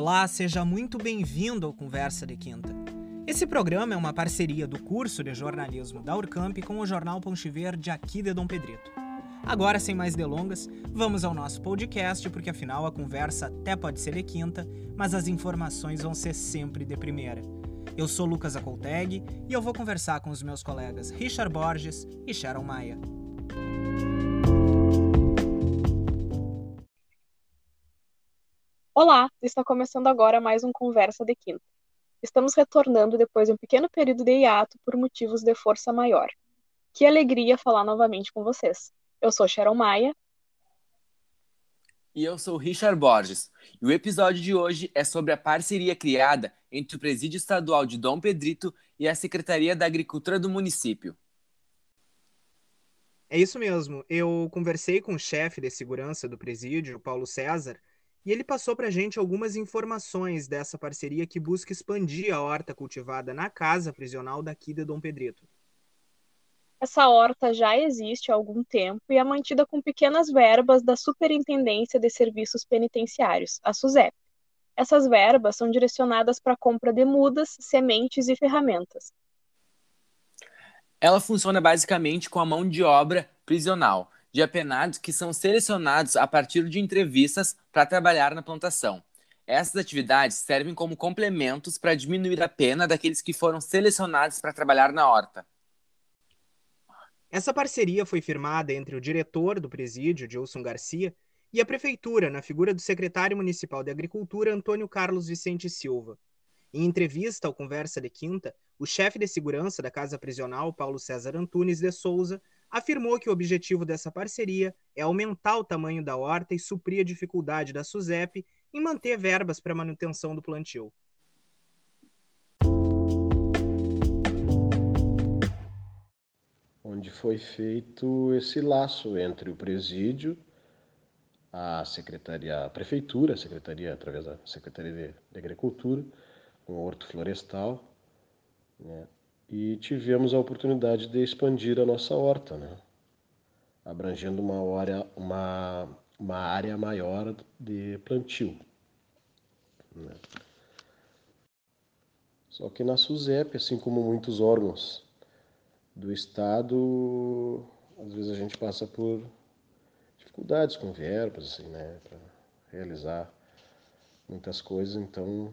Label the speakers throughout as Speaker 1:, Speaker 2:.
Speaker 1: Olá, seja muito bem-vindo ao Conversa de Quinta. Esse programa é uma parceria do curso de jornalismo da Urcamp com o jornal Ponte Verde aqui de Dom Pedrito. Agora, sem mais delongas, vamos ao nosso podcast, porque afinal a conversa até pode ser de quinta, mas as informações vão ser sempre de primeira. Eu sou Lucas Acolteg e eu vou conversar com os meus colegas Richard Borges e Sharon Maia.
Speaker 2: Olá, está começando agora mais um Conversa de Quinta. Estamos retornando depois de um pequeno período de hiato por motivos de força maior. Que alegria falar novamente com vocês. Eu sou Sharon Maia.
Speaker 3: E eu sou Richard Borges. E o episódio de hoje é sobre a parceria criada entre o Presídio Estadual de Dom Pedrito e a Secretaria da Agricultura do município.
Speaker 1: É isso mesmo. Eu conversei com o chefe de segurança do presídio, Paulo César, e ele passou para a gente algumas informações dessa parceria que busca expandir a horta cultivada na casa prisional daqui de Dom Pedrito.
Speaker 2: Essa horta já existe há algum tempo e é mantida com pequenas verbas da Superintendência de Serviços Penitenciários, a SUSEP. Essas verbas são direcionadas para a compra de mudas, sementes e ferramentas.
Speaker 3: Ela funciona basicamente com a mão de obra prisional, de apenados que são selecionados a partir de entrevistas para trabalhar na plantação. Essas atividades servem como complementos para diminuir a pena daqueles que foram selecionados para trabalhar na horta.
Speaker 1: Essa parceria foi firmada entre o diretor do presídio, Gilson Garcia, e a prefeitura, na figura do secretário municipal de Agricultura, Antônio Carlos Vicente Silva. Em entrevista ao Conversa de Quinta, o chefe de segurança da Casa Prisional, Paulo César Antunes de Souza, afirmou que o objetivo dessa parceria é aumentar o tamanho da horta e suprir a dificuldade da SUSEP em manter verbas para manutenção do plantio.
Speaker 4: Onde foi feito esse laço entre o presídio, a secretaria, a prefeitura, a secretaria através da Secretaria de, Agricultura, com o Horto Florestal, né? E tivemos a oportunidade de expandir a nossa horta, né? abrangendo uma área, uma, uma área maior de plantio. Né? Só que na SUSEP, assim como muitos órgãos do Estado, às vezes a gente passa por dificuldades com verbas, assim, né, para realizar muitas coisas, então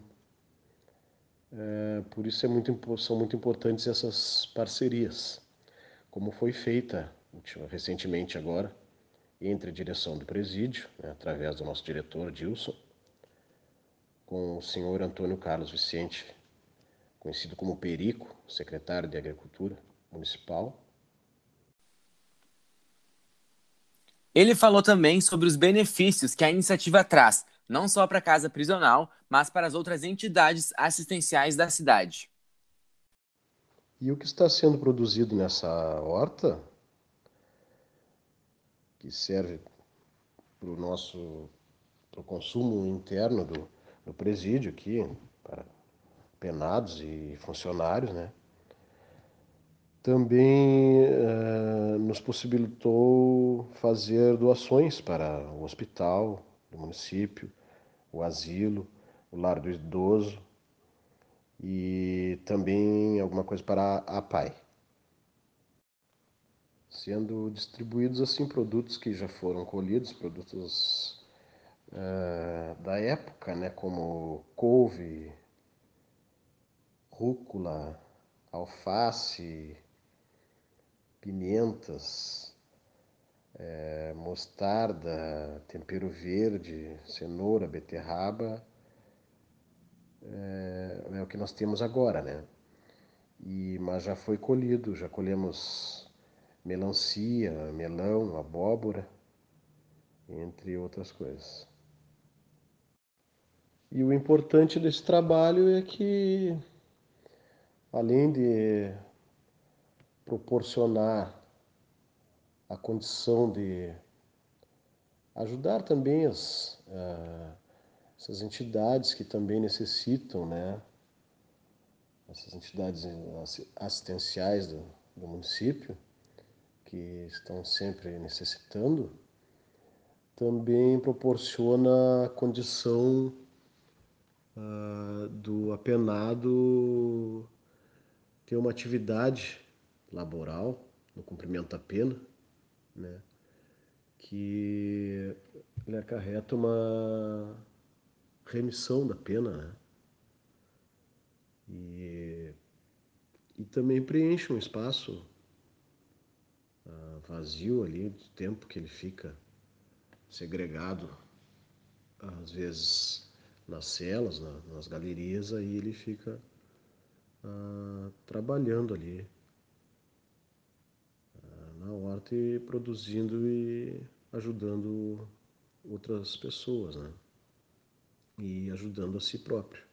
Speaker 4: é, por isso é muito, são muito importantes essas parcerias, como foi feita recentemente agora entre a direção do presídio, né, através do nosso diretor Dilson, com o senhor Antônio Carlos Vicente, conhecido como Perico, secretário de Agricultura Municipal.
Speaker 3: Ele falou também sobre os benefícios que a iniciativa traz não só para a casa prisional, mas para as outras entidades assistenciais da cidade.
Speaker 4: E o que está sendo produzido nessa horta, que serve para o nosso pro consumo interno do, do presídio aqui, para penados e funcionários, né? Também uh, nos possibilitou fazer doações para o hospital do município, o asilo, o lar do idoso e também alguma coisa para a PAI. Sendo distribuídos assim produtos que já foram colhidos, produtos uh, da época, né, como couve, rúcula, alface, pimentas, é, mostarda, tempero verde, cenoura, beterraba, é, é, o que nós temos agora, né? E, mas já foi colhido, já colhemos melancia, melão, abóbora, entre outras coisas. E o importante desse trabalho é que, além de proporcionar a condição de ajudar também as, uh, essas entidades que também necessitam, né? Essas entidades assistenciais do, do município, que estão sempre necessitando, também proporciona condição uh, do apenado ter uma atividade laboral no cumprimento da pena, né? que ele acarreta uma remissão da pena, né? E, e também preenche um espaço uh, vazio ali do tempo que ele fica segregado, às vezes nas celas, na, nas galerias, aí ele fica uh, trabalhando ali e produzindo e ajudando outras pessoas, né? E ajudando a si próprio.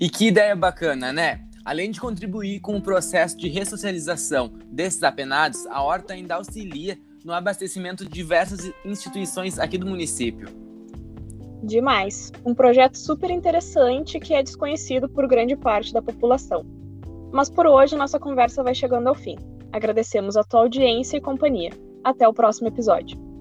Speaker 3: E que ideia bacana, né? Além de contribuir com o processo de ressocialização desses apenados, a Horta ainda auxilia no abastecimento de diversas instituições aqui do município.
Speaker 2: Demais! Um projeto super interessante que é desconhecido por grande parte da população. Mas por hoje nossa conversa vai chegando ao fim. Agradecemos a tua audiência e companhia. Até o próximo episódio.